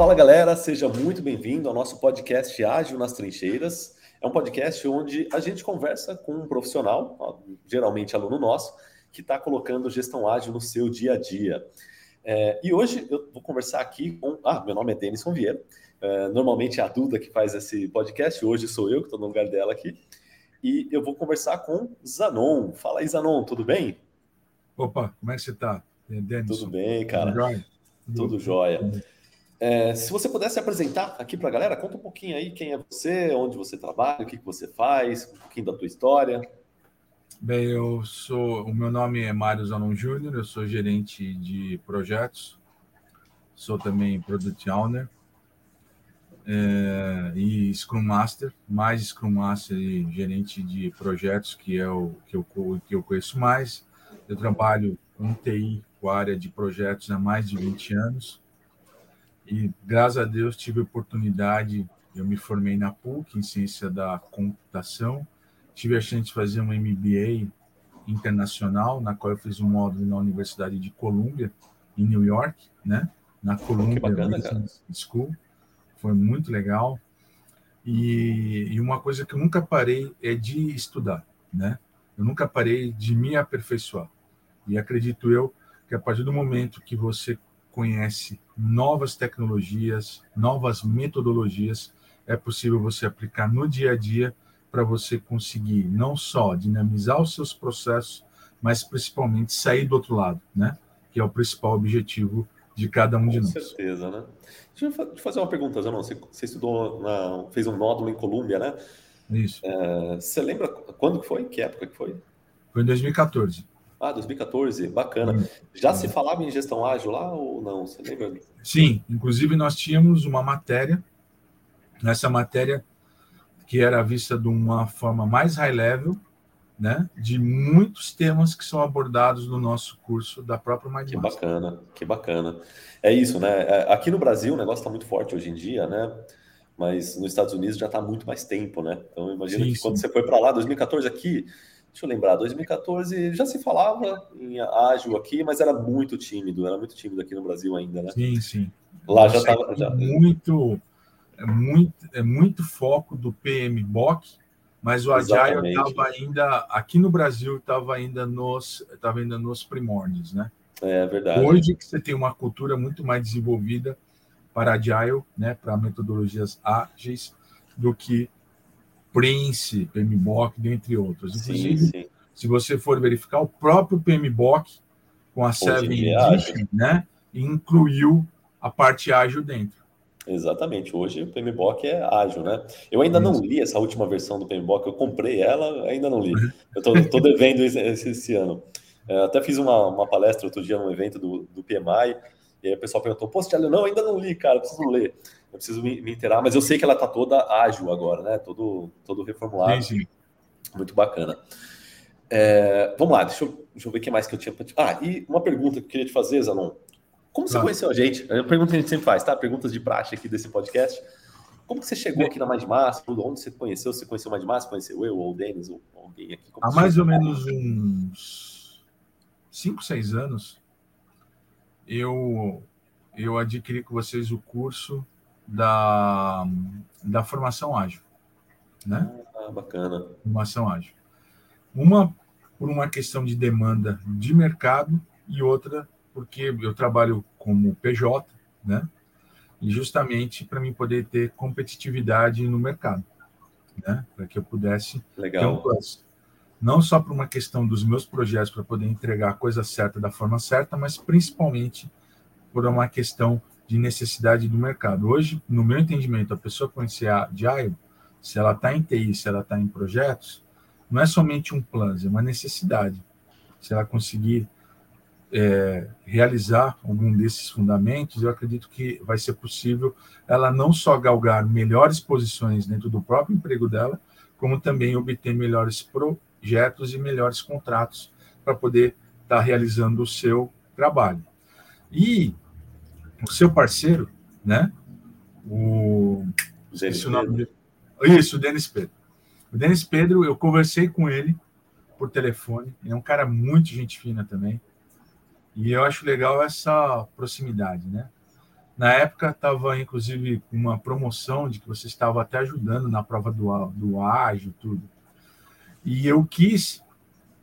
Fala galera, seja muito bem-vindo ao nosso podcast Ágil nas Trincheiras. É um podcast onde a gente conversa com um profissional, geralmente aluno nosso, que está colocando gestão ágil no seu dia a dia. É, e hoje eu vou conversar aqui com. Ah, meu nome é Denison Vieira. É, normalmente é a Duda que faz esse podcast, hoje sou eu que estou no lugar dela aqui. E eu vou conversar com Zanon. Fala aí, Zanon, tudo bem? Opa, como é que você está? Tudo bem, cara. Tudo jóia? Tudo jóia. É, se você pudesse apresentar aqui para a galera, conta um pouquinho aí quem é você, onde você trabalha, o que, que você faz, um pouquinho da tua história. Bem, eu sou. O meu nome é Mário Zanon Júnior, eu sou gerente de projetos, sou também Product Owner é, e Scrum Master, mais Scrum Master e gerente de projetos, que é o que eu, que eu conheço mais. Eu trabalho com TI, com a área de projetos há mais de 20 anos e graças a Deus tive a oportunidade, eu me formei na PUC em ciência da computação, tive a chance de fazer um MBA internacional, na qual eu fiz um módulo na Universidade de Columbia, em New York, né? Na Columbia bacana, Business School. Foi muito legal. E, e uma coisa que eu nunca parei é de estudar, né? Eu nunca parei de me aperfeiçoar. E acredito eu que a partir do momento que você conhece novas tecnologias, novas metodologias, é possível você aplicar no dia a dia para você conseguir não só dinamizar os seus processos, mas principalmente sair do outro lado, né? Que é o principal objetivo de cada um de nós. Com certeza, né? Deixa eu fazer uma pergunta, Zanon. Você, você estudou, na, fez um módulo em Colômbia, né? Isso. É, você lembra quando que foi? Que época que foi? Foi em 2014. Ah, 2014, bacana. Hum. Já se falava em gestão ágil lá ou não? Você lembra? Sim, inclusive nós tínhamos uma matéria, nessa matéria que era vista de uma forma mais high level, né, de muitos temas que são abordados no nosso curso da própria Mind Que bacana, que bacana. É isso, né? É, aqui no Brasil o negócio está muito forte hoje em dia, né? Mas nos Estados Unidos já está muito mais tempo, né? Então imagina sim, que sim. quando você foi para lá, 2014 aqui, Deixa eu lembrar, 2014 já se falava em ágil aqui, mas era muito tímido, era muito tímido aqui no Brasil ainda, né? Sim, sim. Lá já estava. Já... Muito, é muito, é muito foco do PMBOK, mas o Agile estava ainda, aqui no Brasil, estava ainda, nos, ainda nos primórdios, né? É verdade. Hoje que você tem uma cultura muito mais desenvolvida para Agile, né, para metodologias ágeis, do que Prince, PMBOK, dentre outros. Inclusive, sim, sim. se você for verificar, o próprio PMBOK, com a Seven Edition, né, incluiu a parte ágil dentro. Exatamente, hoje o PMBOK é ágil, né? Eu ainda não li essa última versão do PMBOK, eu comprei ela, ainda não li. Eu tô, devendo esse, esse, ano. Eu até fiz uma, uma palestra outro dia num evento do, do PMI, e aí o pessoal perguntou, pô, Thiago, não, ainda não li, cara, preciso ler eu preciso me, me inteirar, mas eu sei que ela está toda ágil agora, né? Todo, todo reformulado. Muito bacana. É, vamos lá, deixa eu, deixa eu ver o que mais que eu tinha para te... Ah, e uma pergunta que eu queria te fazer, Zanon. Como você conheceu a gente? É uma pergunta que a gente sempre faz, tá? Perguntas de praxe aqui desse podcast. Como que você chegou aqui na Mais Massa? Onde você conheceu? Você conheceu Mais Massa? Conheceu eu ou o Denis ou alguém aqui? Como Há mais ou menos uns 5, 6 anos, eu, eu adquiri com vocês o curso da, da formação ágil. Né? Ah, bacana. Formação ágil. Uma por uma questão de demanda de mercado e outra porque eu trabalho como PJ, né? E justamente para mim poder ter competitividade no mercado, né? Para que eu pudesse Legal. ter um. Não só por uma questão dos meus projetos para poder entregar a coisa certa da forma certa, mas principalmente por uma questão de necessidade do mercado. Hoje, no meu entendimento, a pessoa conhecer a Agile, se ela está em TI, se ela está em projetos, não é somente um plano, é uma necessidade. Se ela conseguir é, realizar algum desses fundamentos, eu acredito que vai ser possível ela não só galgar melhores posições dentro do próprio emprego dela, como também obter melhores projetos e melhores contratos para poder estar tá realizando o seu trabalho. E o seu parceiro, né? O. Denis o nome Isso, o Denis Pedro. O Denis Pedro, eu conversei com ele por telefone. Ele é um cara muito gente fina também. E eu acho legal essa proximidade, né? Na época estava, inclusive, uma promoção de que você estava até ajudando na prova do, do ágil, tudo. E eu quis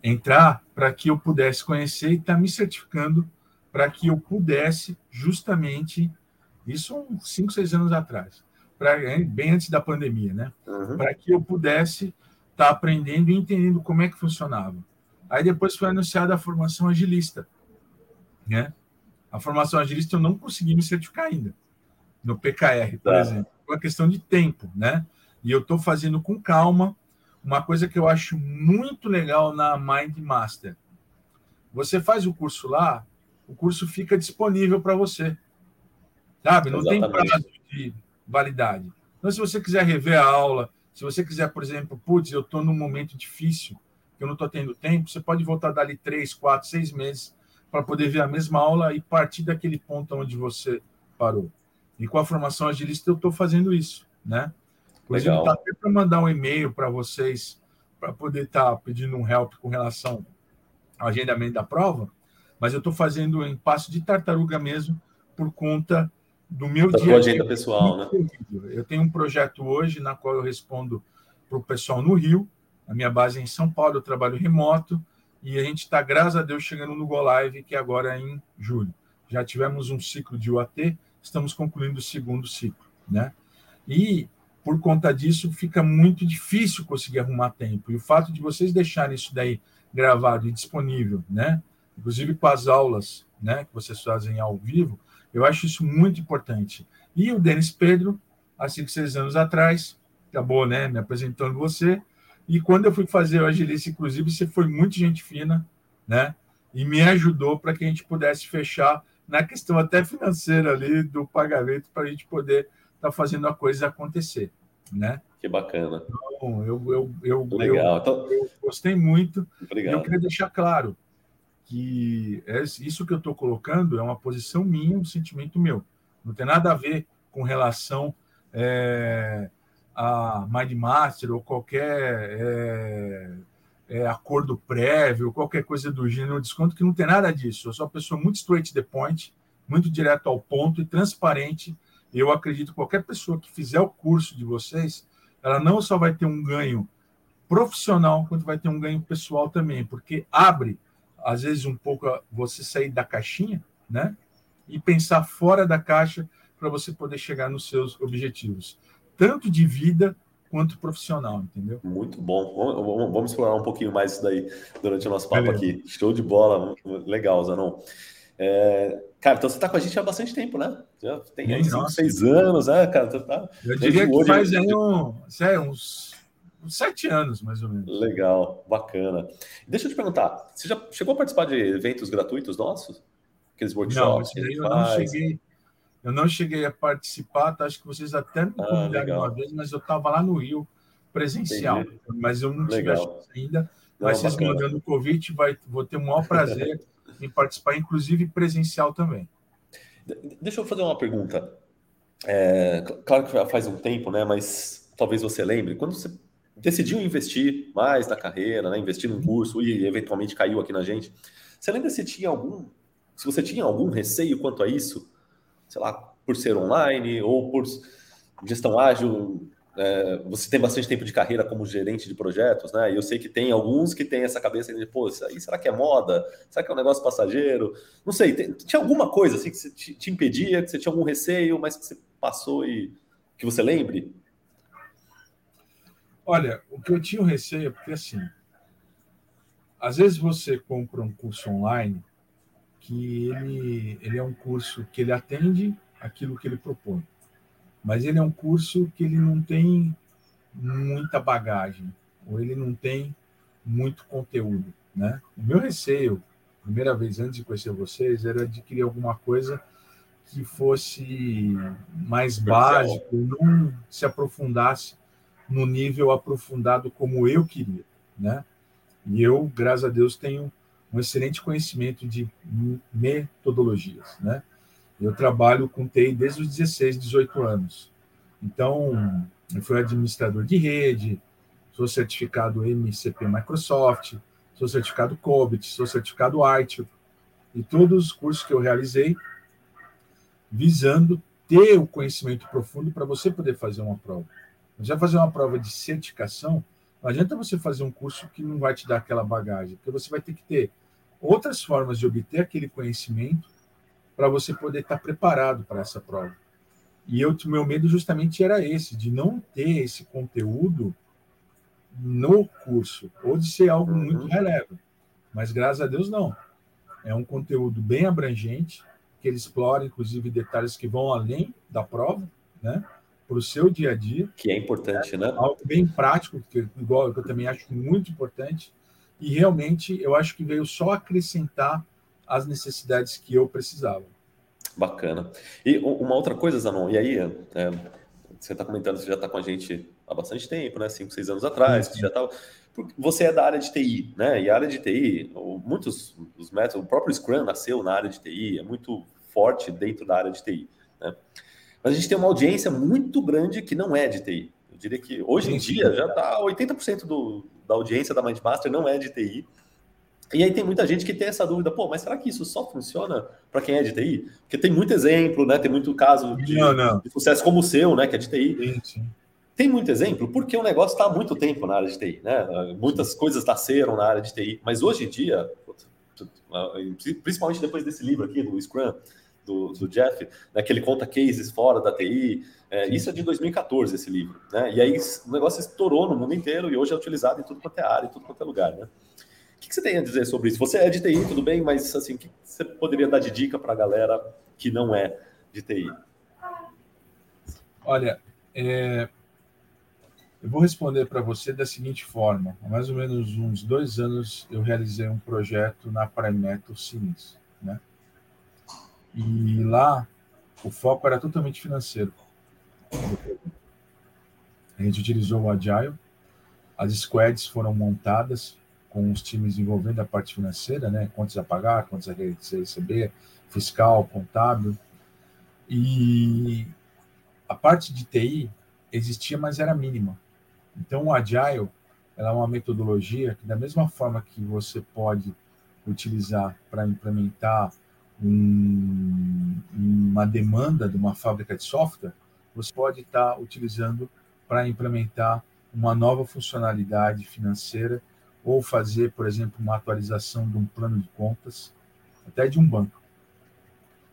entrar para que eu pudesse conhecer e estar tá me certificando para que eu pudesse justamente, isso uns 5, 6 anos atrás, pra, bem antes da pandemia, né? Uhum. Para que eu pudesse estar tá aprendendo e entendendo como é que funcionava. Aí depois foi anunciada a formação agilista, né? A formação agilista eu não consegui me certificar ainda, no PKR, por tá. exemplo. Foi uma questão de tempo, né? E eu estou fazendo com calma uma coisa que eu acho muito legal na Mind Master. Você faz o curso lá, o curso fica disponível para você. Sabe? Não Exatamente. tem prazo de validade. Então, se você quiser rever a aula, se você quiser, por exemplo, putz, eu estou num momento difícil, que eu não estou tendo tempo, você pode voltar dali três, quatro, seis meses para poder ver a mesma aula e partir daquele ponto onde você parou. E com a formação agilista eu estou fazendo isso, né? Inclusive, está até para mandar um e-mail para vocês para poder estar tá pedindo um help com relação ao agendamento da prova, mas eu estou fazendo em passo de tartaruga mesmo por conta do meu da dia a dia. pessoal, né? Eu tenho um projeto hoje na qual eu respondo para o pessoal no Rio, a minha base é em São Paulo, eu trabalho remoto, e a gente está, graças a Deus, chegando no Go Live, que é agora em julho. Já tivemos um ciclo de UAT, estamos concluindo o segundo ciclo, né? E por conta disso fica muito difícil conseguir arrumar tempo. E o fato de vocês deixarem isso daí gravado e disponível, né? Inclusive com as aulas, né, que vocês fazem ao vivo, eu acho isso muito importante. E o Denis Pedro, há cinco, seis anos atrás, acabou, né, me apresentando você. E quando eu fui fazer o Agilice, inclusive, você foi muito gente fina, né? E me ajudou para que a gente pudesse fechar na questão até financeira ali do pagamento para a gente poder estar tá fazendo a coisa acontecer, né? Que bacana. Então, eu, eu, eu, Legal. Eu, então... eu gostei muito. Obrigado. eu queria deixar claro que é isso que eu estou colocando é uma posição minha, um sentimento meu. Não tem nada a ver com relação é, a Mindmaster ou qualquer é, é, acordo prévio, qualquer coisa do gênero, desconto que não tem nada disso. Eu sou uma pessoa muito straight to the point, muito direto ao ponto e transparente. Eu acredito que qualquer pessoa que fizer o curso de vocês, ela não só vai ter um ganho profissional, quanto vai ter um ganho pessoal também, porque abre às vezes um pouco você sair da caixinha, né? E pensar fora da caixa para você poder chegar nos seus objetivos, tanto de vida quanto profissional, entendeu? Muito bom. Vamos, explorar um pouquinho mais isso daí durante o nosso papo Beleza. aqui. Show de bola, legal, Zanon. É, cara, então você está com a gente há bastante tempo, né? Já tem aí 5, 6 anos, né, cara? Tá, Eu diria que hoje, faz aí um, sério, uns sete anos, mais ou menos. Legal, bacana. Deixa eu te perguntar, você já chegou a participar de eventos gratuitos nossos? Aqueles workshops? Não, eu não cheguei. Eu não cheguei a participar, tá? acho que vocês até me ah, convidaram ah, uma vez, mas eu estava lá no Rio presencial, Entendi. mas eu não tive ainda. Não, mas vocês bacana. mandando o convite, vai, vou ter o maior prazer em participar, inclusive presencial também. Deixa eu fazer uma pergunta. É, claro que faz um tempo, né? Mas talvez você lembre. Quando você decidiu investir mais na carreira, né, investir num curso e eventualmente caiu aqui na gente. Você lembra se tinha algum, se você tinha algum receio quanto a isso, sei lá, por ser online ou por gestão ágil? É, você tem bastante tempo de carreira como gerente de projetos, né? E eu sei que tem alguns que têm essa cabeça de, pô, isso aí, será que é moda? Será que é um negócio passageiro? Não sei, tem, tinha alguma coisa assim que te, te impedia, que você tinha algum receio, mas que você passou e que você lembre? Olha, o que eu tinha receio é porque, assim, às vezes você compra um curso online que ele, ele é um curso que ele atende aquilo que ele propõe, mas ele é um curso que ele não tem muita bagagem, ou ele não tem muito conteúdo, né? O meu receio, primeira vez antes de conhecer vocês, era adquirir alguma coisa que fosse mais básico, não se aprofundasse no nível aprofundado como eu queria, né? E eu, graças a Deus, tenho um excelente conhecimento de metodologias, né? Eu trabalho com TI desde os 16, 18 anos. Então, eu fui administrador de rede, sou certificado MCP Microsoft, sou certificado COBIT, sou certificado ITIL, e todos os cursos que eu realizei visando ter o conhecimento profundo para você poder fazer uma prova. Você vai fazer uma prova de certificação, não adianta você fazer um curso que não vai te dar aquela bagagem, porque você vai ter que ter outras formas de obter aquele conhecimento para você poder estar preparado para essa prova. E eu, meu medo justamente era esse, de não ter esse conteúdo no curso, ou de ser algo muito uhum. relevo. Mas graças a Deus não. É um conteúdo bem abrangente, que ele explora, inclusive, detalhes que vão além da prova, né? Para o seu dia a dia. Que é importante, né? Algo bem prático, que, igual que eu também acho muito importante. E realmente eu acho que veio só acrescentar as necessidades que eu precisava. Bacana. E uma outra coisa, Zanon, e aí, é, você está comentando, você já está com a gente há bastante tempo, né? Cinco, seis anos atrás, você já estava. Você é da área de TI, né? E a área de TI, muitos dos métodos, o próprio Scrum nasceu na área de TI, é muito forte dentro da área de TI, né? Mas a gente tem uma audiência muito grande que não é de TI. Eu diria que hoje em dia já está 80% do, da audiência da Mindmaster não é de TI. E aí tem muita gente que tem essa dúvida, pô, mas será que isso só funciona para quem é de TI? Porque tem muito exemplo, né? Tem muito caso de, não, não. de sucesso como o seu, né? Que é de TI. Sim, sim. Tem muito exemplo porque o negócio está há muito tempo na área de TI, né? Muitas coisas nasceram na área de TI, mas hoje em dia, principalmente depois desse livro aqui do Scrum, do, do Jeff, né, que ele conta cases fora da TI, é, isso é de 2014 esse livro, né? E aí o negócio estourou no mundo inteiro e hoje é utilizado em tudo quanto é área, em tudo quanto é lugar, né? O que, que você tem a dizer sobre isso? Você é de TI, tudo bem, mas assim, o que você poderia dar de dica para a galera que não é de TI? Olha, é, eu vou responder para você da seguinte forma: há mais ou menos uns dois anos eu realizei um projeto na Primeto Sims, né? E lá o foco era totalmente financeiro. A gente utilizou o Agile, as squads foram montadas com os times envolvendo a parte financeira, né? Contas a pagar, contas a receber, fiscal, contábil. E a parte de TI existia, mas era mínima. Então, o Agile é uma metodologia que, da mesma forma que você pode utilizar para implementar um, uma demanda de uma fábrica de software, você pode estar tá utilizando para implementar uma nova funcionalidade financeira ou fazer, por exemplo, uma atualização de um plano de contas, até de um banco.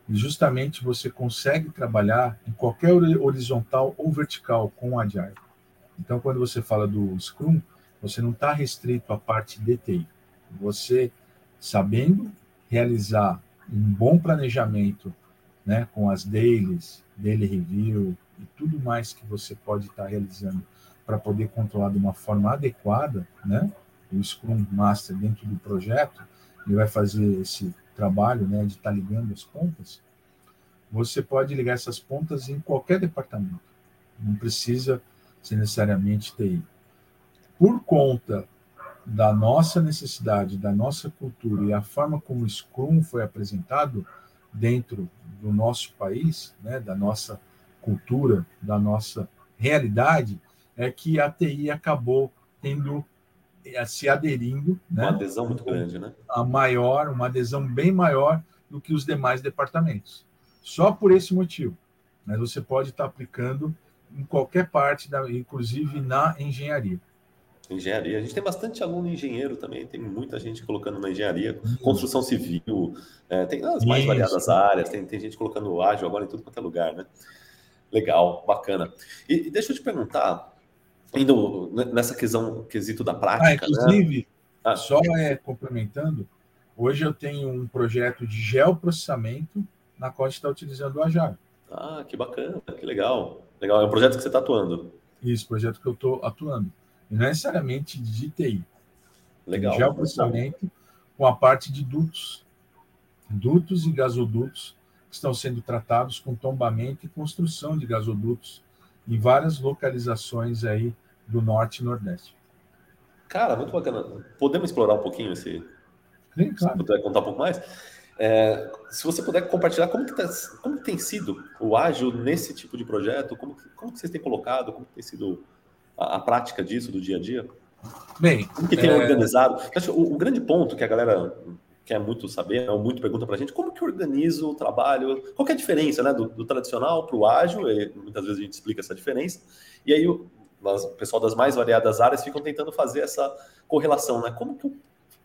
E justamente você consegue trabalhar em qualquer horizontal ou vertical com o Agile. Então, quando você fala do Scrum, você não está restrito à parte de TI. Você, sabendo realizar um bom planejamento, né, com as dailies, daily review e tudo mais que você pode estar tá realizando para poder controlar de uma forma adequada, né, o Scrum Master dentro do projeto, ele vai fazer esse trabalho, né, de estar tá ligando as pontas. Você pode ligar essas pontas em qualquer departamento. Não precisa ser necessariamente TI. Por conta da nossa necessidade, da nossa cultura e a forma como o Scrum foi apresentado dentro do nosso país, né, da nossa cultura, da nossa realidade, é que a TI acabou tendo eh, se aderindo, né, uma adesão muito grande, né? A maior, uma adesão bem maior do que os demais departamentos. Só por esse motivo, mas você pode estar aplicando em qualquer parte, da, inclusive na engenharia. Engenharia. A gente tem bastante aluno engenheiro também, tem muita gente colocando na engenharia, construção civil, é, tem as mais Isso. variadas áreas, tem, tem gente colocando ágil agora em tudo quanto é lugar, né? Legal, bacana. E, e deixa eu te perguntar, indo nessa questão, quesito da prática. Ah, inclusive, né? ah. só é, complementando, hoje eu tenho um projeto de geoprocessamento na qual a gente está utilizando o Agile. Ah, que bacana, que legal. Legal, é um projeto que você está atuando. Isso, projeto que eu estou atuando. Não necessariamente de TI. Legal. De geoprocessamento com a parte de dutos. Dutos e gasodutos que estão sendo tratados com tombamento e construção de gasodutos em várias localizações aí do norte e nordeste. Cara, muito bacana. Podemos explorar um pouquinho esse. Sim, claro. Se puder contar um pouco mais. É, se você puder compartilhar como que, tá, como que tem sido o ágil nesse tipo de projeto, como, como que vocês têm colocado, como tem sido a, a, prática disso do dia a dia? Bem, como que tem é... organizado? Acho, o, o, grande ponto que a galera quer muito saber, ou muito pergunta para a gente, como que organiza o trabalho, qual é a diferença né, do, do tradicional para o ágil, e muitas vezes a gente explica essa diferença, e aí o, o pessoal das mais variadas áreas ficam tentando fazer essa correlação, né? Como que eu,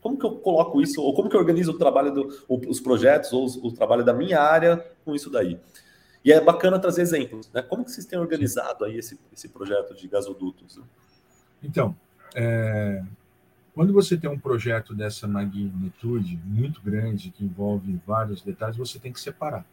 como que eu coloco isso, ou como que eu organizo o trabalho dos do, projetos, ou o trabalho da minha área com isso daí? E é bacana trazer exemplos, né? Como que vocês têm organizado aí esse, esse projeto de gasodutos? Né? Então, é, quando você tem um projeto dessa magnitude muito grande, que envolve vários detalhes, você tem que separar,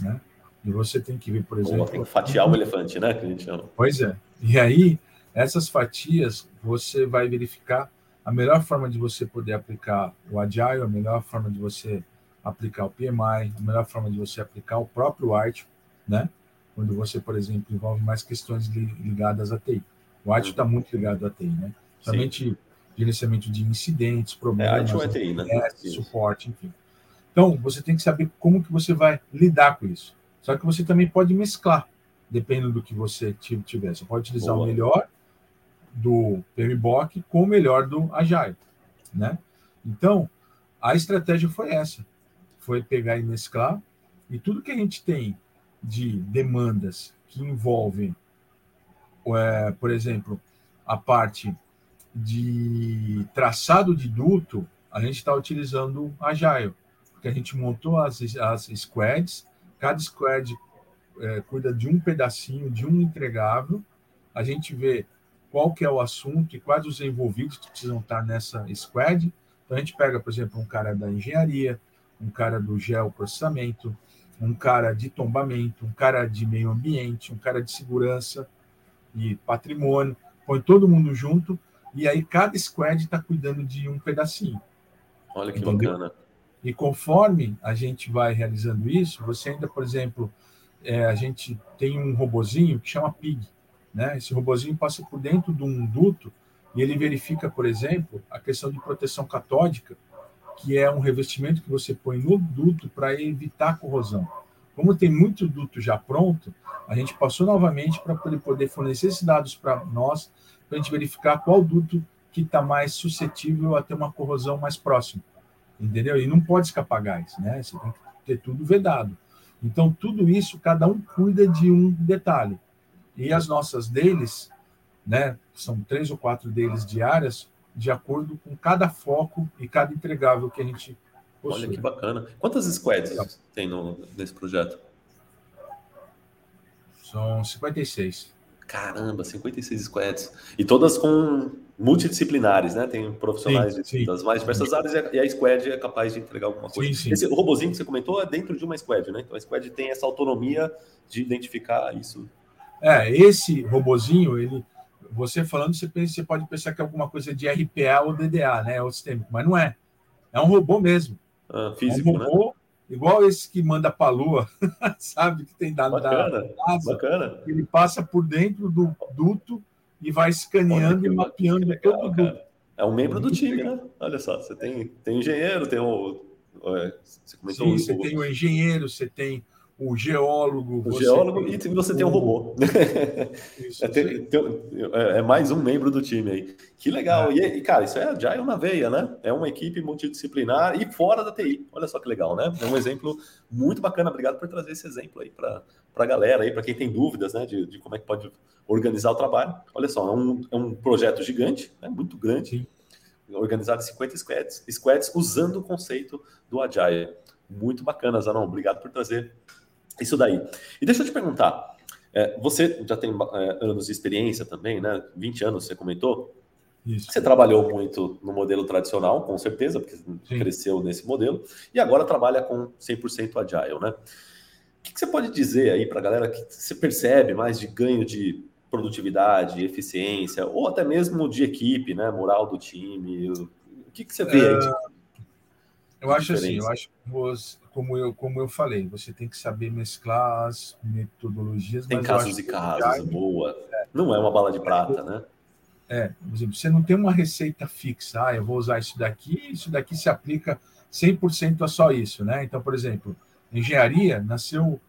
né? E você tem que ver, por exemplo... tem que fatiar o elefante, né? Que a gente chama. Pois é. E aí, essas fatias, você vai verificar a melhor forma de você poder aplicar o Agile, a melhor forma de você aplicar o PMI, a melhor forma de você aplicar o próprio ART, né? Quando você, por exemplo, envolve mais questões ligadas à TI. O ART está muito ligado à TI, né? Somente gerenciamento de incidentes, problemas, é, TI, né? suporte, enfim. Então, você tem que saber como que você vai lidar com isso. Só que você também pode mesclar, dependendo do que você tiver. Você pode utilizar Boa. o melhor do PMBOK com o melhor do Agile, né? Então, a estratégia foi essa. Foi pegar e mesclar. E tudo que a gente tem de demandas que envolvem, é, por exemplo, a parte de traçado de duto, a gente está utilizando Agile, porque a gente montou as, as squads, cada squad é, cuida de um pedacinho, de um entregável, a gente vê qual que é o assunto e quais os envolvidos que precisam estar nessa squad. Então a gente pega, por exemplo, um cara da engenharia, um cara do geoprocessamento, um cara de tombamento, um cara de meio ambiente, um cara de segurança e patrimônio, põe todo mundo junto e aí cada squad está cuidando de um pedacinho. Olha que entendeu? bacana. E conforme a gente vai realizando isso, você ainda, por exemplo, é, a gente tem um robozinho que chama PIG. Né? Esse robozinho passa por dentro de um duto e ele verifica, por exemplo, a questão de proteção catódica, que é um revestimento que você põe no duto para evitar corrosão. Como tem muito duto já pronto, a gente passou novamente para ele poder fornecer esses dados para nós para a gente verificar qual duto que está mais suscetível a ter uma corrosão mais próxima, entendeu? E não pode escapar gás, né? Você tem que ter tudo vedado. Então, tudo isso, cada um cuida de um detalhe. E as nossas deles, né? São três ou quatro deles diárias, de acordo com cada foco e cada entregável que a gente possui. Olha que bacana. Quantas squads tem no, nesse projeto? São 56. Caramba, 56 squads. E todas com multidisciplinares, né? Tem profissionais sim, sim. das mais diversas áreas e a squad é capaz de entregar alguma coisa. Sim, Esse robozinho que você comentou é dentro de uma squad, né? Então a squad tem essa autonomia de identificar isso. É, esse robozinho, ele, você falando, você, pensa, você pode pensar que é alguma coisa de RPA ou DDA, né? O sistema, mas não é. É um robô mesmo. Ah, físico, é um robô, né? igual esse que manda para a Lua, sabe? Que tem dado bacana, da. Bacana. Ele passa por dentro do duto e vai escaneando e mapeando legal, todo o duto. É um membro do time, né? Olha só, você tem, tem engenheiro, tem o. Você comentou Sim, você tem o engenheiro, você tem o geólogo. O geólogo e você tem um robô. Isso, é, tem, tem, é, mais um membro do time aí. Que legal. É. E, cara, isso é agile na veia, né? É uma equipe multidisciplinar e fora da TI. Olha só que legal, né? É um exemplo muito bacana. Obrigado por trazer esse exemplo aí para a galera aí, para quem tem dúvidas, né? De, de, como é que pode organizar o trabalho. Olha só, é um, é um projeto gigante, né? muito grande. Organizado em 50 squads, squads usando o conceito do Agile. Muito bacana, Zanon. Obrigado por trazer isso daí. E deixa eu te perguntar, é, você já tem é, anos de experiência também, né? 20 anos, você comentou. Isso. Você trabalhou muito no modelo tradicional, com certeza, porque Sim. cresceu nesse modelo, e agora trabalha com 100% Agile, né? O que, que você pode dizer aí para a galera que você percebe mais de ganho de produtividade, eficiência, ou até mesmo de equipe, né? Moral do time? O que, que você vê é... aí? Eu acho assim, eu acho que como eu, como eu falei, você tem que saber mesclar as metodologias. Tem casos e casos, boa. É, não é uma bala de prata, né? É, por exemplo, você não tem uma receita fixa, ah, eu vou usar isso daqui, isso daqui se aplica 100% a só isso, né? Então, por exemplo, engenharia, nasceu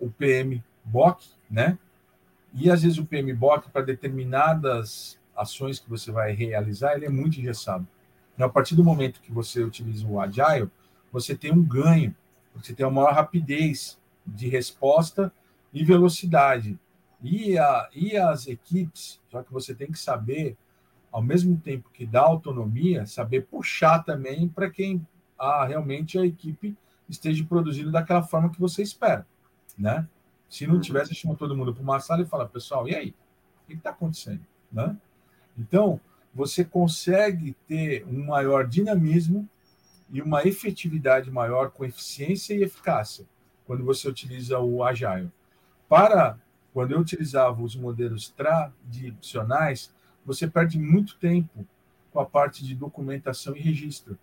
o PMBOK, né? E às vezes o PMBOK, para determinadas ações que você vai realizar, ele é muito engessado. A partir do momento que você utiliza o Agile, você tem um ganho, você tem uma maior rapidez de resposta e velocidade. E, a, e as equipes, já que você tem que saber, ao mesmo tempo que dá autonomia, saber puxar também para quem a, realmente a equipe esteja produzindo daquela forma que você espera, né? Se não uhum. tivesse, chama todo mundo para uma sala e fala, pessoal, e aí? O que está acontecendo? Né? Então, você consegue ter um maior dinamismo e uma efetividade maior com eficiência e eficácia quando você utiliza o Agile. Para quando eu utilizava os modelos tradicionais, você perde muito tempo com a parte de documentação e registro.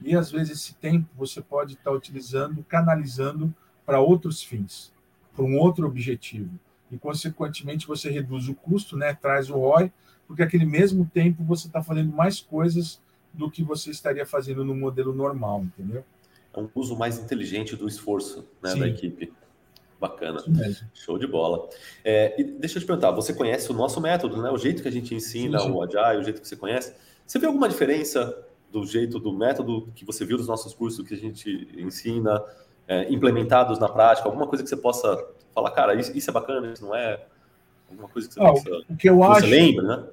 E às vezes esse tempo você pode estar utilizando, canalizando para outros fins, para um outro objetivo. E, consequentemente, você reduz o custo, né, traz o ROI, porque aquele mesmo tempo você está fazendo mais coisas do que você estaria fazendo no modelo normal, entendeu? É um uso mais inteligente do esforço né, da equipe. Bacana. Show de bola. É, e deixa eu te perguntar, você conhece o nosso método, né? O jeito que a gente ensina sim, sim. o Agile, o jeito que você conhece. Você vê alguma diferença do jeito, do método que você viu dos nossos cursos que a gente ensina, é, implementados na prática? Alguma coisa que você possa falar, cara, isso, isso é bacana, isso não é? Alguma coisa que você, ah, possa, o que eu acho, lembra, né?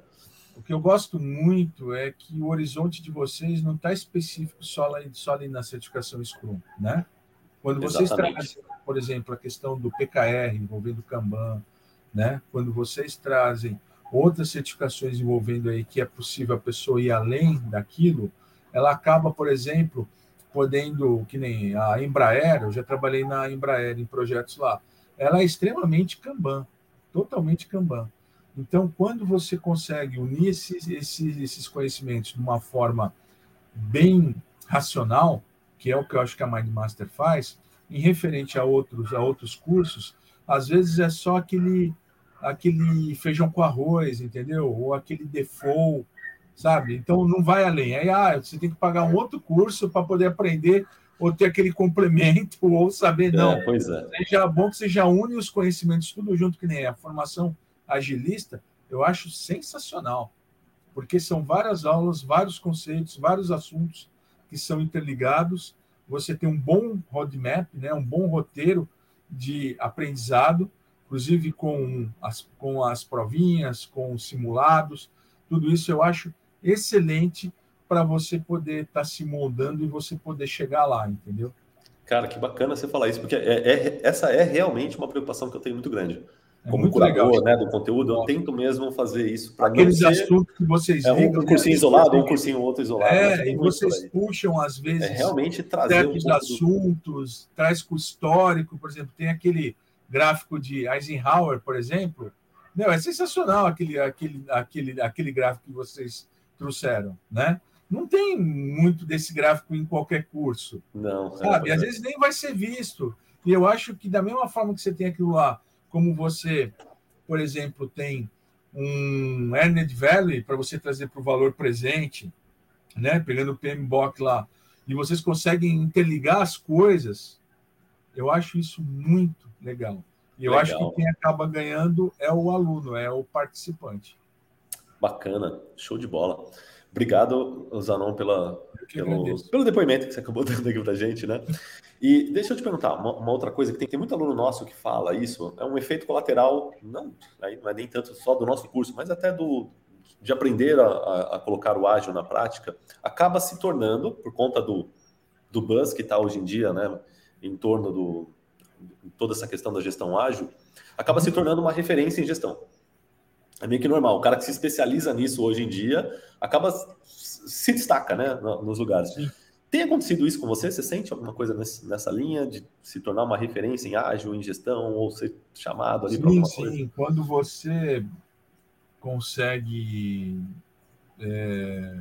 O que eu gosto muito é que o horizonte de vocês não está específico só, só ali na certificação Scrum, né? Quando vocês Exatamente. trazem, por exemplo, a questão do PKR envolvendo Kanban, né? Quando vocês trazem outras certificações envolvendo aí que é possível a pessoa ir além daquilo, ela acaba, por exemplo, podendo, que nem a Embraer, eu já trabalhei na Embraer em projetos lá, ela é extremamente Kanban, totalmente Kanban. Então, quando você consegue unir esses, esses, esses conhecimentos de uma forma bem racional, que é o que eu acho que a Mindmaster faz, em referente a outros, a outros cursos, às vezes é só aquele, aquele feijão com arroz, entendeu? Ou aquele default, sabe? Então não vai além. Aí ah, você tem que pagar um outro curso para poder aprender ou ter aquele complemento ou saber não. É, pois é. Seja bom que você já une os conhecimentos tudo junto que nem a formação agilista, eu acho sensacional, porque são várias aulas, vários conceitos, vários assuntos que são interligados. Você tem um bom roadmap, né, um bom roteiro de aprendizado, inclusive com as, com as provinhas, com os simulados, tudo isso eu acho excelente para você poder estar tá se moldando e você poder chegar lá, entendeu? Cara, que bacana você falar isso, porque é, é, essa é realmente uma preocupação que eu tenho muito grande. É Como curador legal. né, do conteúdo, eu tento mesmo fazer isso para Aqueles ser, assuntos que vocês é, ligam, um cursinho né? isolado, um cursinho outro isolado. É, e vocês puxam, às vezes, é realmente trazer certos um assuntos, do... traz com histórico, por exemplo, tem aquele gráfico de Eisenhower, por exemplo. Não, é sensacional aquele, aquele, aquele, aquele gráfico que vocês trouxeram, né? Não tem muito desse gráfico em qualquer curso. Não. Sabe? É, Às vezes nem vai ser visto. E eu acho que da mesma forma que você tem aquilo lá como você, por exemplo, tem um Earned Value para você trazer para o valor presente, né? pegando o PMBOK lá, e vocês conseguem interligar as coisas, eu acho isso muito legal. E eu legal. acho que quem acaba ganhando é o aluno, é o participante. Bacana, show de bola. Obrigado, Zanon, pela, pelo, pelo, depoimento que você acabou dando aqui para a gente, né? E deixa eu te perguntar, uma, uma, outra coisa que tem, tem muito aluno nosso que fala isso, é um efeito colateral, não, não é nem tanto só do nosso curso, mas até do de aprender a, a, a colocar o ágil na prática, acaba se tornando, por conta do, do buzz que está hoje em dia, né, em torno do toda essa questão da gestão ágil, acaba se tornando uma referência em gestão. É meio que normal. O cara que se especializa nisso hoje em dia acaba se destaca, né, nos lugares. Sim. Tem acontecido isso com você? Você sente alguma coisa nesse, nessa linha de se tornar uma referência em ágil, em gestão, ou ser chamado ali para alguma sim. coisa? Sim, quando você consegue é,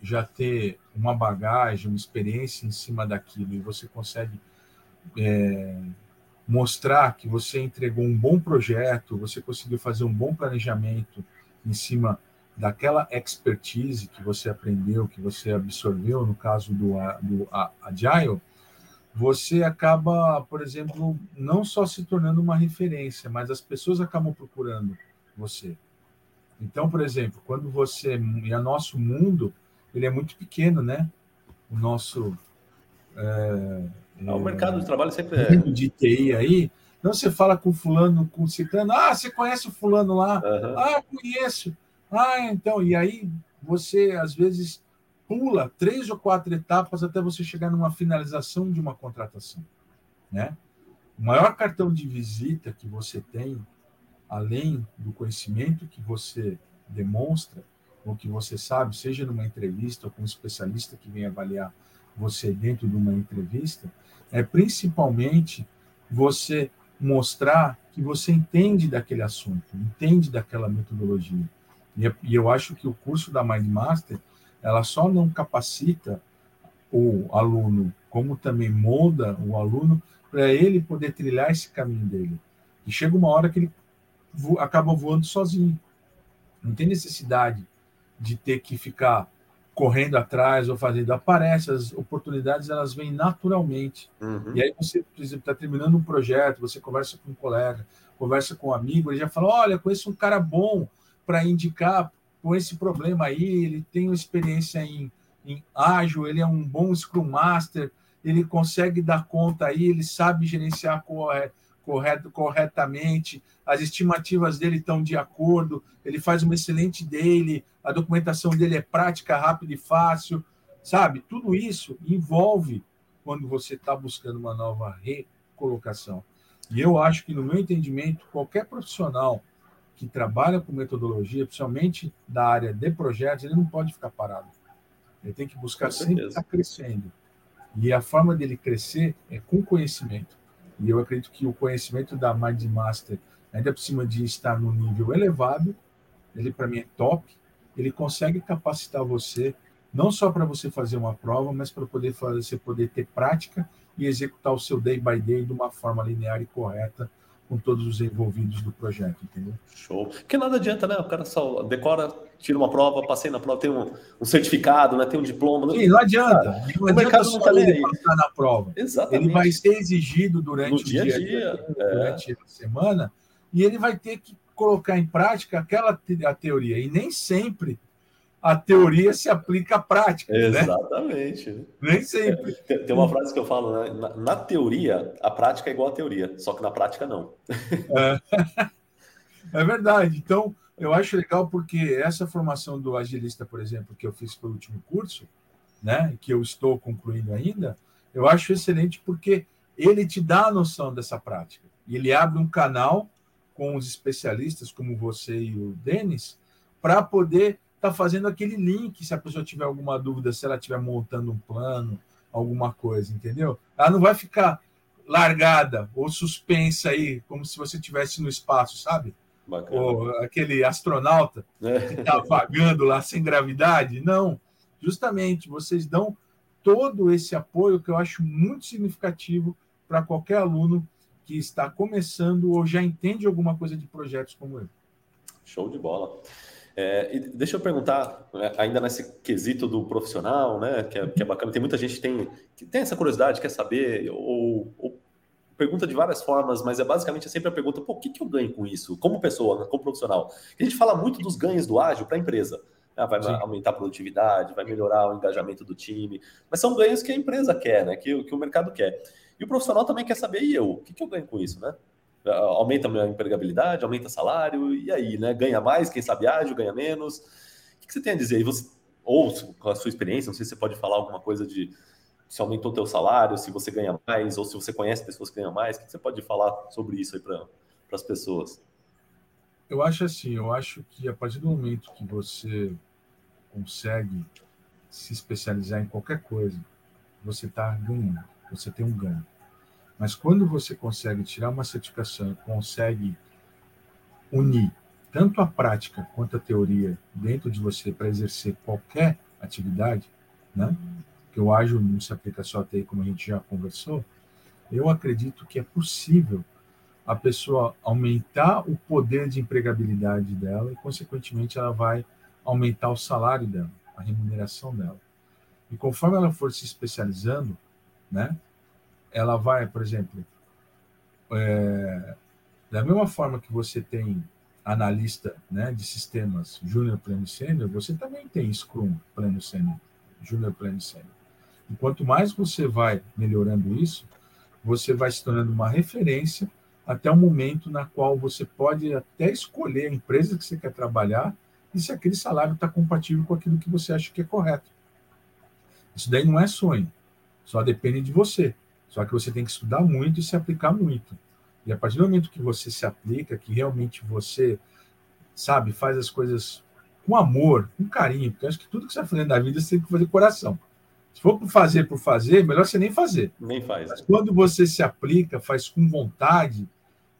já ter uma bagagem, uma experiência em cima daquilo, e você consegue é, mostrar que você entregou um bom projeto, você conseguiu fazer um bom planejamento em cima daquela expertise que você aprendeu, que você absorveu, no caso do, do Agile, você acaba, por exemplo, não só se tornando uma referência, mas as pessoas acabam procurando você. Então, por exemplo, quando você. E o nosso mundo ele é muito pequeno, né? O nosso é, é, o mercado de trabalho sempre é de TI aí. Não você fala com fulano, com citando, ah, você conhece o fulano lá? Uhum. Ah, conheço. Ah, então, e aí você às vezes pula três ou quatro etapas até você chegar numa finalização de uma contratação, né? O maior cartão de visita que você tem, além do conhecimento que você demonstra, ou que você sabe, seja numa entrevista ou com um especialista que vem avaliar você dentro de uma entrevista, é principalmente você mostrar que você entende daquele assunto, entende daquela metodologia. E eu acho que o curso da Mind Master, ela só não capacita o aluno, como também molda o aluno para ele poder trilhar esse caminho dele. E chega uma hora que ele acaba voando sozinho. Não tem necessidade de ter que ficar correndo atrás ou fazendo. Aparece, as oportunidades elas vêm naturalmente. Uhum. E aí você, por exemplo, está terminando um projeto, você conversa com um colega, conversa com um amigo, ele já fala: olha, conheço um cara bom para indicar com esse problema aí, ele tem experiência em, em ágil, ele é um bom Scrum Master, ele consegue dar conta aí, ele sabe gerenciar correto, corretamente, as estimativas dele estão de acordo, ele faz uma excelente dele, a documentação dele é prática, rápida e fácil, sabe? Tudo isso envolve quando você está buscando uma nova recolocação. E eu acho que, no meu entendimento, qualquer profissional que trabalha com metodologia, principalmente da área de projetos, ele não pode ficar parado. Ele tem que buscar sempre estar crescendo. E a forma dele crescer é com conhecimento. E eu acredito que o conhecimento da Mind Master, ainda por cima de estar no nível elevado, ele para mim é top. Ele consegue capacitar você não só para você fazer uma prova, mas para poder fazer, você poder ter prática e executar o seu day by day de uma forma linear e correta com todos os envolvidos do projeto, entendeu? Show. Porque nada adianta, né? O cara só decora, tira uma prova, passei na prova, tem um, um certificado, né? Tem um diploma. Sim, não adianta. Não o adianta mercado não está ele passar na prova. Exatamente. Ele vai ser exigido durante no o dia, dia, dia é. durante a semana, e ele vai ter que colocar em prática aquela a teoria. E nem sempre a teoria se aplica à prática. Né? Exatamente. Né? Nem sempre. Tem, tem, uma frase que eu falo, né? Na, na, teoria, a prática é igual à teoria, só que na prática não. É, é verdade. Então, eu acho legal porque essa formação do agilista, por exemplo, que eu fiz pelo último curso, né, que eu estou concluindo ainda, eu acho excelente porque ele te dá a noção dessa prática. E ele abre um canal com os especialistas, como você e o Denis, para poder está fazendo aquele link se a pessoa tiver alguma dúvida, se ela estiver montando um plano, alguma coisa, entendeu? Ela não vai ficar largada ou suspensa aí, como se você estivesse no espaço, sabe? Bacana. Ou aquele astronauta é. que está vagando lá sem gravidade. Não. Justamente, vocês dão todo esse apoio que eu acho muito significativo para qualquer aluno que está começando ou já entende alguma coisa de projetos como eu. Show de bola. É, deixa eu perguntar, né, ainda nesse quesito do profissional, né, que é, que é, bacana, tem muita gente que tem, que tem essa curiosidade, quer saber, ou, ou, pergunta de várias formas, mas é basicamente sempre a pergunta: pô, o que, que eu ganho com isso, como pessoa, né, como profissional? A gente fala muito dos ganhos do ágil para a empresa. Ah, vai Sim. aumentar a produtividade, vai melhorar o engajamento do time, mas são ganhos que a empresa quer, né, que, que o mercado quer. E o profissional também quer saber, e eu, o que, que eu ganho com isso, né? Aumenta a empregabilidade, aumenta salário, e aí, né? Ganha mais, quem sabe ágil, ganha menos. O que você tem a dizer? você, ou com a sua experiência, não sei se você pode falar alguma coisa de se aumentou o teu salário, se você ganha mais, ou se você conhece pessoas que ganham mais, o que você pode falar sobre isso aí para as pessoas? Eu acho assim, eu acho que a partir do momento que você consegue se especializar em qualquer coisa, você está ganhando, você tem um ganho. Mas quando você consegue tirar uma certificação consegue unir tanto a prática quanto a teoria dentro de você para exercer qualquer atividade, né? Que o ágil não se aplica só a TI, como a gente já conversou. Eu acredito que é possível a pessoa aumentar o poder de empregabilidade dela e, consequentemente, ela vai aumentar o salário dela, a remuneração dela. E conforme ela for se especializando, né? Ela vai, por exemplo, é, da mesma forma que você tem analista né, de sistemas júnior, pleno e sênior, você também tem Scrum, pleno sênior, júnior, pleno sênior. E quanto mais você vai melhorando isso, você vai se tornando uma referência até o momento na qual você pode até escolher a empresa que você quer trabalhar e se aquele salário está compatível com aquilo que você acha que é correto. Isso daí não é sonho, só depende de você. Só que você tem que estudar muito e se aplicar muito. E a partir do momento que você se aplica, que realmente você, sabe, faz as coisas com amor, com carinho, porque acho que tudo que você está fazendo na vida você tem que fazer coração. Se for por fazer por fazer, melhor você nem fazer. Nem faz. Mas quando você se aplica, faz com vontade,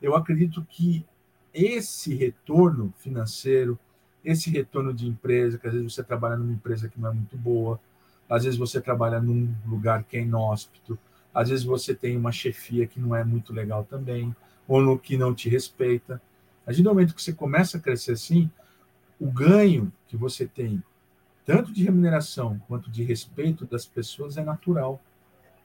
eu acredito que esse retorno financeiro, esse retorno de empresa, que às vezes você trabalha numa empresa que não é muito boa, às vezes você trabalha num lugar que é inóspito, às vezes você tem uma chefia que não é muito legal também, ou no que não te respeita. A partir do momento que você começa a crescer assim, o ganho que você tem, tanto de remuneração quanto de respeito das pessoas, é natural.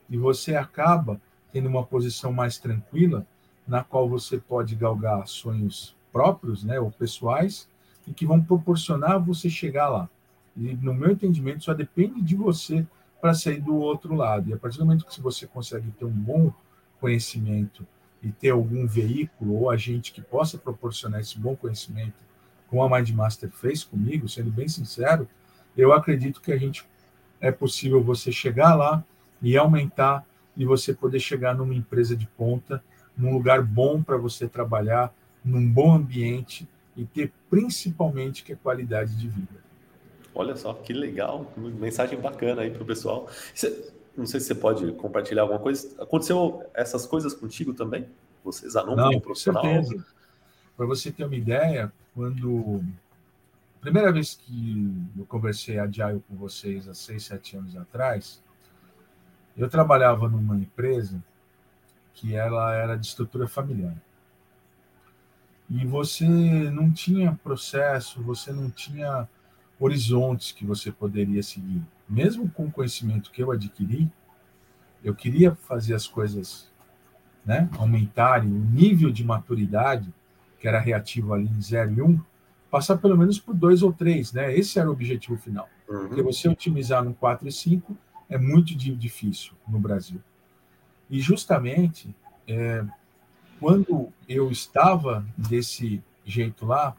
E você acaba tendo uma posição mais tranquila, na qual você pode galgar sonhos próprios, né, ou pessoais, e que vão proporcionar você chegar lá. E, no meu entendimento, só depende de você para sair do outro lado. E a partir do momento que você consegue ter um bom conhecimento e ter algum veículo ou agente que possa proporcionar esse bom conhecimento, como a Mindmaster fez comigo, sendo bem sincero, eu acredito que a gente é possível você chegar lá e aumentar e você poder chegar numa empresa de ponta, num lugar bom para você trabalhar, num bom ambiente e ter principalmente que é qualidade de vida. Olha só, que legal, mensagem bacana aí para o pessoal. Você, não sei se você pode compartilhar alguma coisa. Aconteceu essas coisas contigo também? Você exanou como profissional? Para você ter uma ideia, quando primeira vez que eu conversei Agile com vocês há seis, sete anos atrás, eu trabalhava numa empresa que ela era de estrutura familiar. E você não tinha processo, você não tinha horizontes que você poderia seguir. Mesmo com o conhecimento que eu adquiri, eu queria fazer as coisas né, aumentarem o nível de maturidade, que era reativo ali em 0 e 1, um, passar pelo menos por 2 ou 3. Né? Esse era o objetivo final. Uhum. Porque você otimizar no 4 e 5 é muito difícil no Brasil. E justamente é, quando eu estava desse jeito lá,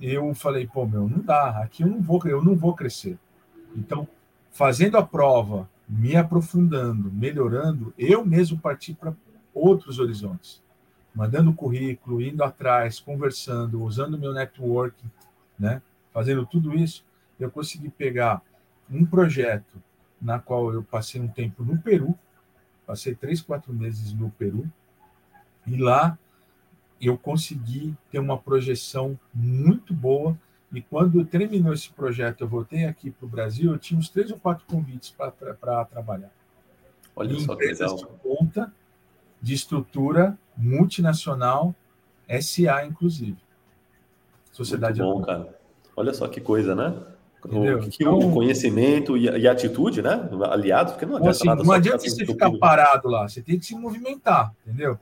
eu falei, pô, meu, não dá, aqui eu não vou, eu não vou crescer. Então, fazendo a prova, me aprofundando, melhorando, eu mesmo parti para outros horizontes, mandando currículo, indo atrás, conversando, usando meu networking, né? Fazendo tudo isso, eu consegui pegar um projeto na qual eu passei um tempo no Peru, passei três, quatro meses no Peru, e lá eu consegui ter uma projeção muito boa. E quando terminou esse projeto, eu voltei aqui para o Brasil, eu tinha uns três ou quatro convites para trabalhar. Olha só que legal. de ponta, de estrutura multinacional, SA, inclusive. Sociedade Muito bom, cara. Olha só que coisa, né? O, que, então, o conhecimento e a, e a, atitude, né? Aliados, porque não adianta assim, nada. Não adianta você ficar parado lá, você tem que se movimentar, entendeu?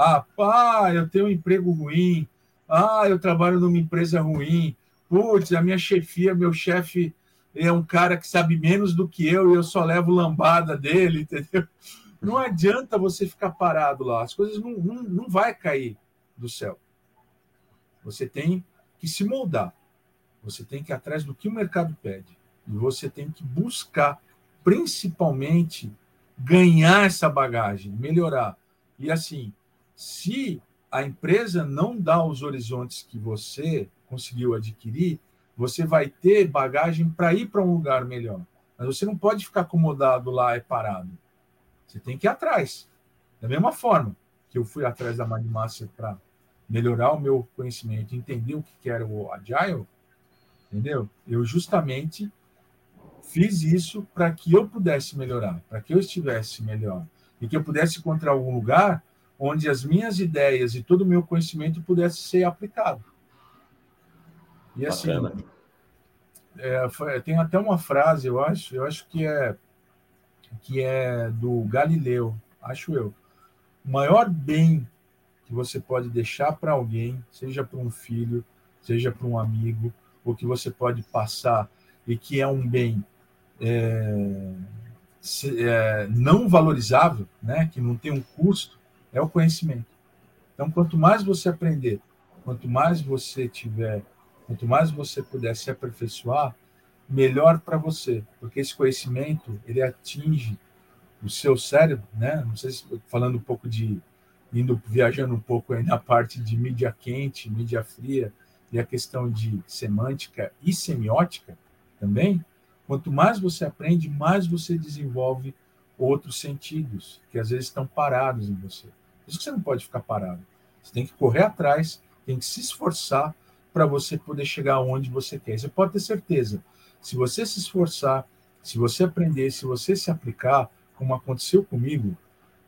Ah, pá, eu tenho um emprego ruim. Ah, eu trabalho numa empresa ruim. Putz, a minha chefia, meu chefe é um cara que sabe menos do que eu e eu só levo lambada dele, entendeu? Não adianta você ficar parado lá. As coisas não, não, não vai cair do céu. Você tem que se moldar. Você tem que ir atrás do que o mercado pede. E você tem que buscar, principalmente, ganhar essa bagagem, melhorar. E assim, se a empresa não dá os horizontes que você conseguiu adquirir, você vai ter bagagem para ir para um lugar melhor. Mas você não pode ficar acomodado lá e parado. Você tem que ir atrás. Da mesma forma que eu fui atrás da Mindmaster para melhorar o meu conhecimento, entender o que era o Agile, entendeu? Eu justamente fiz isso para que eu pudesse melhorar, para que eu estivesse melhor e que eu pudesse encontrar algum lugar onde as minhas ideias e todo o meu conhecimento pudesse ser aplicado. E assim, é, foi, tem até uma frase, eu acho, eu acho que é que é do Galileu, acho eu. O maior bem que você pode deixar para alguém, seja para um filho, seja para um amigo, ou que você pode passar e que é um bem é, é, não valorizável, né, que não tem um custo, é o conhecimento. Então, quanto mais você aprender, quanto mais você tiver, quanto mais você puder se aperfeiçoar, melhor para você, porque esse conhecimento ele atinge o seu cérebro, né? Não sei se falando um pouco de indo viajando um pouco aí na parte de mídia quente, mídia fria e a questão de semântica e semiótica também. Quanto mais você aprende, mais você desenvolve outros sentidos que às vezes estão parados em você. Por isso que você não pode ficar parado. Você tem que correr atrás, tem que se esforçar para você poder chegar onde você quer. Você pode ter certeza. Se você se esforçar, se você aprender, se você se aplicar, como aconteceu comigo,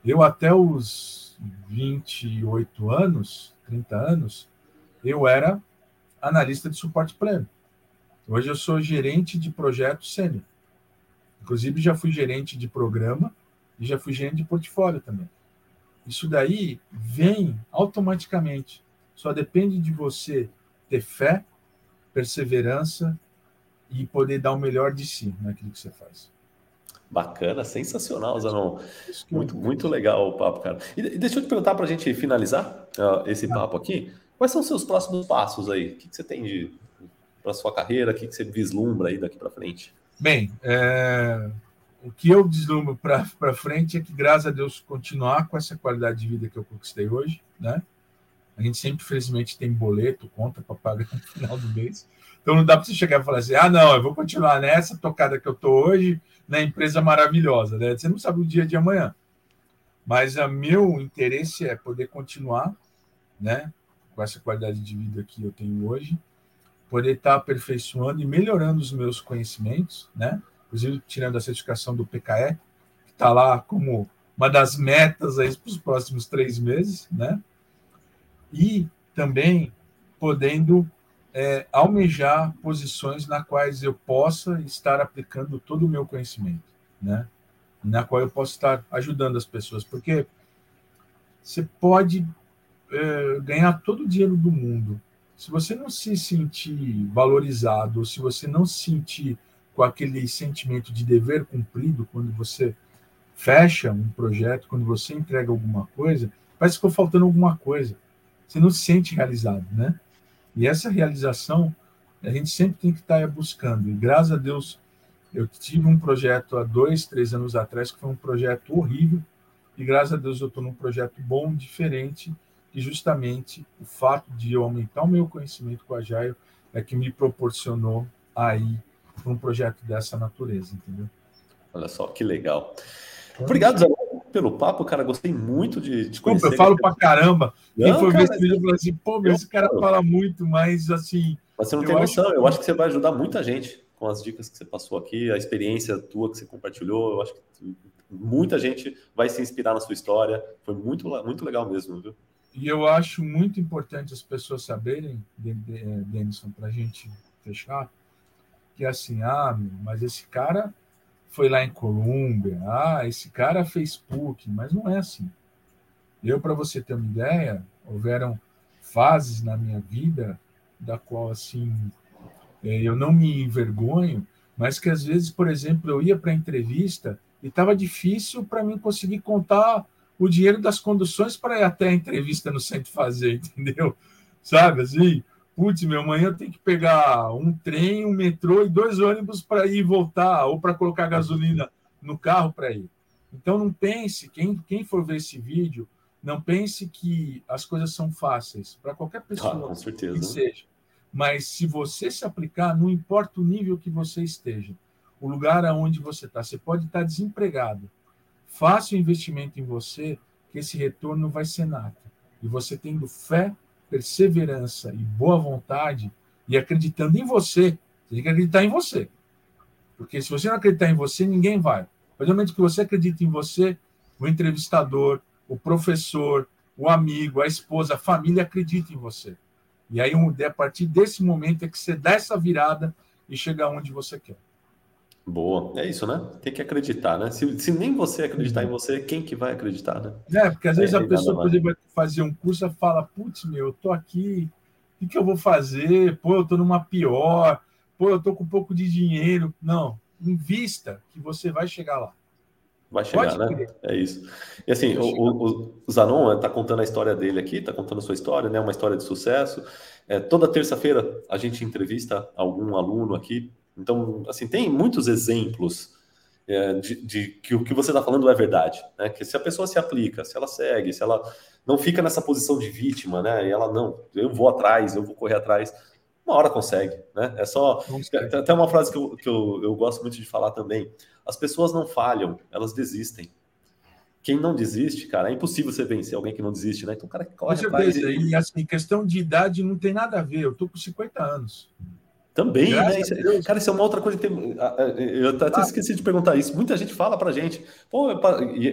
eu até os 28 anos, 30 anos, eu era analista de suporte pleno. Hoje eu sou gerente de projeto sênior. Inclusive já fui gerente de programa e já fui gerente de portfólio também. Isso daí vem automaticamente. Só depende de você ter fé, perseverança e poder dar o melhor de si naquilo que você faz. Bacana, sensacional, Zanon. Muito, muito legal o papo, cara. E deixa eu te perguntar para a gente finalizar uh, esse tá. papo aqui. Quais são os seus próximos passos aí? O que, que você tem para sua carreira? O que, que você vislumbra aí daqui para frente? Bem, é... o que eu vislumbro para frente é que, graças a Deus, continuar com essa qualidade de vida que eu conquistei hoje, né? A gente sempre, infelizmente, tem boleto, conta para pagar no final do mês. Então não dá para você chegar e falar assim: ah, não, eu vou continuar nessa tocada que eu estou hoje, na empresa maravilhosa. Né? Você não sabe o dia de amanhã. Mas o meu interesse é poder continuar né, com essa qualidade de vida que eu tenho hoje, poder estar aperfeiçoando e melhorando os meus conhecimentos, né? inclusive tirando a certificação do PKE, que está lá como uma das metas para os próximos três meses, né? e também podendo é, almejar posições na quais eu possa estar aplicando todo o meu conhecimento, né? Na qual eu possa estar ajudando as pessoas, porque você pode é, ganhar todo o dinheiro do mundo. Se você não se sentir valorizado, se você não se sentir com aquele sentimento de dever cumprido quando você fecha um projeto, quando você entrega alguma coisa, parece que ficou faltando alguma coisa. Você não se sente realizado, né? E essa realização a gente sempre tem que estar buscando. E graças a Deus, eu tive um projeto há dois, três anos atrás que foi um projeto horrível. E graças a Deus eu estou num projeto bom, diferente, e justamente o fato de eu aumentar o meu conhecimento com a Jairo é que me proporcionou aí um projeto dessa natureza, entendeu? Olha só que legal. Obrigado, Zé pelo papo, cara. Gostei muito de te conhecer. eu falo pra caramba. Não, Quem cara, ver esse vídeo falou assim, pô, meu, esse cara fala muito, mas assim. Mas você não tem noção. Que... Eu acho que você vai ajudar muita gente com as dicas que você passou aqui, a experiência tua que você compartilhou. Eu acho que muita gente vai se inspirar na sua história. Foi muito, muito legal mesmo, viu? E eu acho muito importante as pessoas saberem, eh, Denison, para a gente fechar, que é assim, ah, mas esse cara foi lá em Colômbia, ah, esse cara fez PUC, mas não é assim. Eu, para você ter uma ideia, houveram fases na minha vida da qual, assim, é, eu não me envergonho, mas que às vezes, por exemplo, eu ia para entrevista e estava difícil para mim conseguir contar o dinheiro das conduções para ir até a entrevista no centro fazer, entendeu? Sabe assim? putz, meu, amanhã eu tenho que pegar um trem, um metrô e dois ônibus para ir e voltar, ou para colocar gasolina no carro para ir. Então não pense, quem, quem for ver esse vídeo, não pense que as coisas são fáceis para qualquer pessoa ah, que seja. Mas se você se aplicar, não importa o nível que você esteja, o lugar aonde você está, você pode estar desempregado. Faça o um investimento em você, que esse retorno vai ser nato. E você tendo fé perseverança e boa vontade e acreditando em você. Você tem que acreditar em você. Porque se você não acreditar em você, ninguém vai. A momento que você acredita em você, o entrevistador, o professor, o amigo, a esposa, a família acredita em você. E aí, a partir desse momento, é que você dá essa virada e chega onde você quer. Boa, é isso, né? Tem que acreditar, né? Se, se nem você acreditar em uhum. você, quem que vai acreditar, né? É, porque às vezes a pessoa, por exemplo, vai fazer um curso e fala, putz, meu, eu tô aqui, o que, que eu vou fazer? Pô, eu tô numa pior, pô, eu tô com um pouco de dinheiro. Não, invista que você vai chegar lá. Vai chegar, Pode né? É isso. E assim, o, o, o, Zanon está contando a história dele aqui, está contando a sua história, né? Uma história de sucesso. É, toda terça-feira a gente entrevista algum aluno aqui. Então, assim, tem muitos exemplos é, de, de, que o que você está falando é verdade, né? Que se a pessoa se aplica, se ela segue, se ela não fica nessa posição de vítima, né? E ela não, eu vou atrás, eu vou correr atrás uma hora consegue, né? É só. Tem até uma frase que, eu, que eu, eu gosto muito de falar também. As pessoas não falham, elas desistem. Quem não desiste, cara, é impossível você vencer alguém que não desiste, né? Então, o cara que corre atrás. E assim, questão de idade não tem nada a ver. Eu tô com 50 anos. Também, Graças né? Isso, é, cara, isso é uma outra coisa que tem. Eu até ah. esqueci de perguntar isso. Muita gente fala pra gente, pô,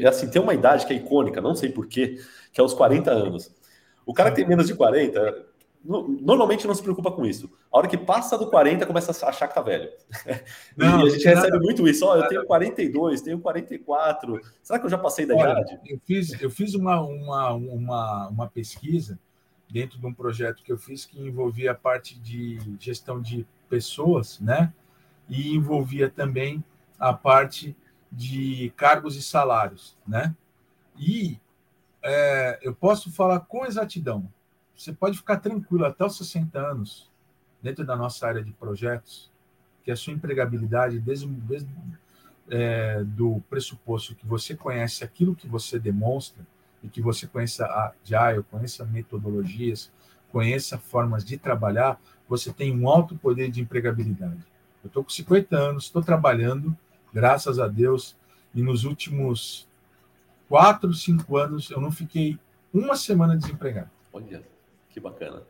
assim, tem uma idade que é icônica, não sei porquê, que é os 40 anos. O cara que tem menos de 40, normalmente não se preocupa com isso. A hora que passa do 40, começa a achar que tá velho. Não, e a gente recebe nada, muito isso. Ó, oh, eu tenho 42, tenho 44. Será que eu já passei da Olha, idade? Eu fiz, eu fiz uma, uma, uma, uma pesquisa dentro de um projeto que eu fiz que envolvia a parte de gestão de pessoas, né? E envolvia também a parte de cargos e salários, né? E é, eu posso falar com exatidão você pode ficar tranquilo até os 60 anos, dentro da nossa área de projetos, que a sua empregabilidade, desde, desde é, do pressuposto que você conhece aquilo que você demonstra, e que você conheça a Agile, conheça metodologias, conheça formas de trabalhar, você tem um alto poder de empregabilidade. Eu estou com 50 anos, estou trabalhando, graças a Deus, e nos últimos quatro, cinco anos eu não fiquei uma semana desempregado. Olha. Que bacana.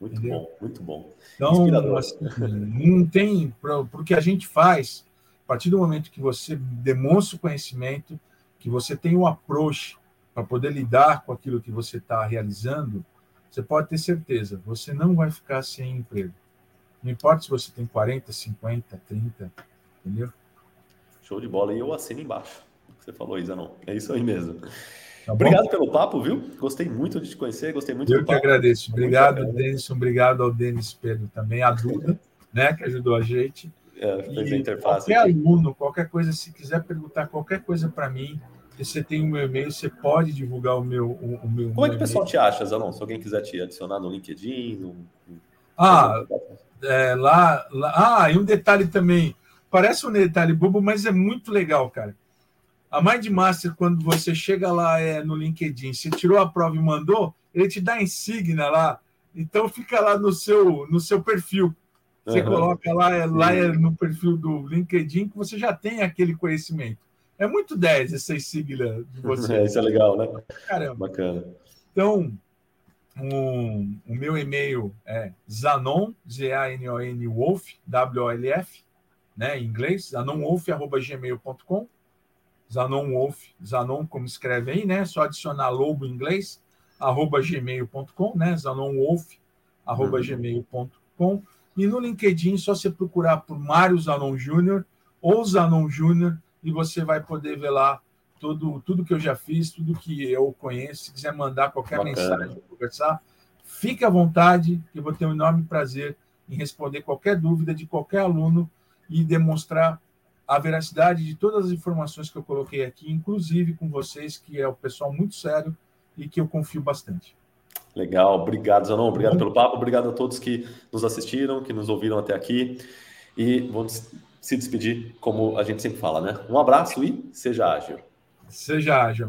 Muito Entendeu? bom, muito bom. Então, assim, não tem. Para o que a gente faz, a partir do momento que você demonstra o conhecimento, que você tem o um approach para poder lidar com aquilo que você está realizando, você pode ter certeza, você não vai ficar sem emprego. Não importa se você tem 40, 50, 30, entendeu? Show de bola. E eu assino embaixo. Você falou, Isanon. É isso aí mesmo. Tá Obrigado pelo papo, viu? Gostei muito de te conhecer, gostei muito Eu que agradeço. Obrigado, Denison. Obrigado ao Denis Pedro também, a Duda, né, que ajudou a gente. É, fez a interface. Qualquer aqui. aluno, qualquer coisa, se quiser perguntar qualquer coisa para mim, você tem o meu e-mail, você pode divulgar o meu. O, o meu Como é que o pessoal te acha, Zanon? Se alguém quiser te adicionar no LinkedIn. No... Ah, é, lá, lá. Ah, e um detalhe também. Parece um detalhe bobo, mas é muito legal, cara. A Mindmaster, quando você chega lá é, no LinkedIn, você tirou a prova e mandou, ele te dá insígnia lá. Então fica lá no seu, no seu perfil. Você uhum. coloca lá, é, lá é no perfil do LinkedIn que você já tem aquele conhecimento. É muito 10 essa insígnia de você. É, isso é legal, né? Caramba. Bacana. Então, um, o meu e-mail é zanon, Z-A-N-O-N, wolf, W-O-L-F, né, em inglês, zanonwolf.gmail.com Zanon Wolf, Zanon, como escreve aí, né? Só adicionar logo em inglês, arroba gmail.com, né? Zanon Wolf, arroba uhum. gmail.com. E no LinkedIn, só você procurar por Mário Zanon Júnior ou Zanon Júnior e você vai poder ver lá tudo, tudo que eu já fiz, tudo que eu conheço. Se quiser mandar qualquer Bacana. mensagem, conversar, fique à vontade, que eu vou ter um enorme prazer em responder qualquer dúvida de qualquer aluno e demonstrar a veracidade de todas as informações que eu coloquei aqui, inclusive com vocês, que é o pessoal muito sério e que eu confio bastante. Legal, obrigado, Zanon, obrigado pelo papo, obrigado a todos que nos assistiram, que nos ouviram até aqui. E vamos se despedir como a gente sempre fala, né? Um abraço e seja ágil. Seja ágil.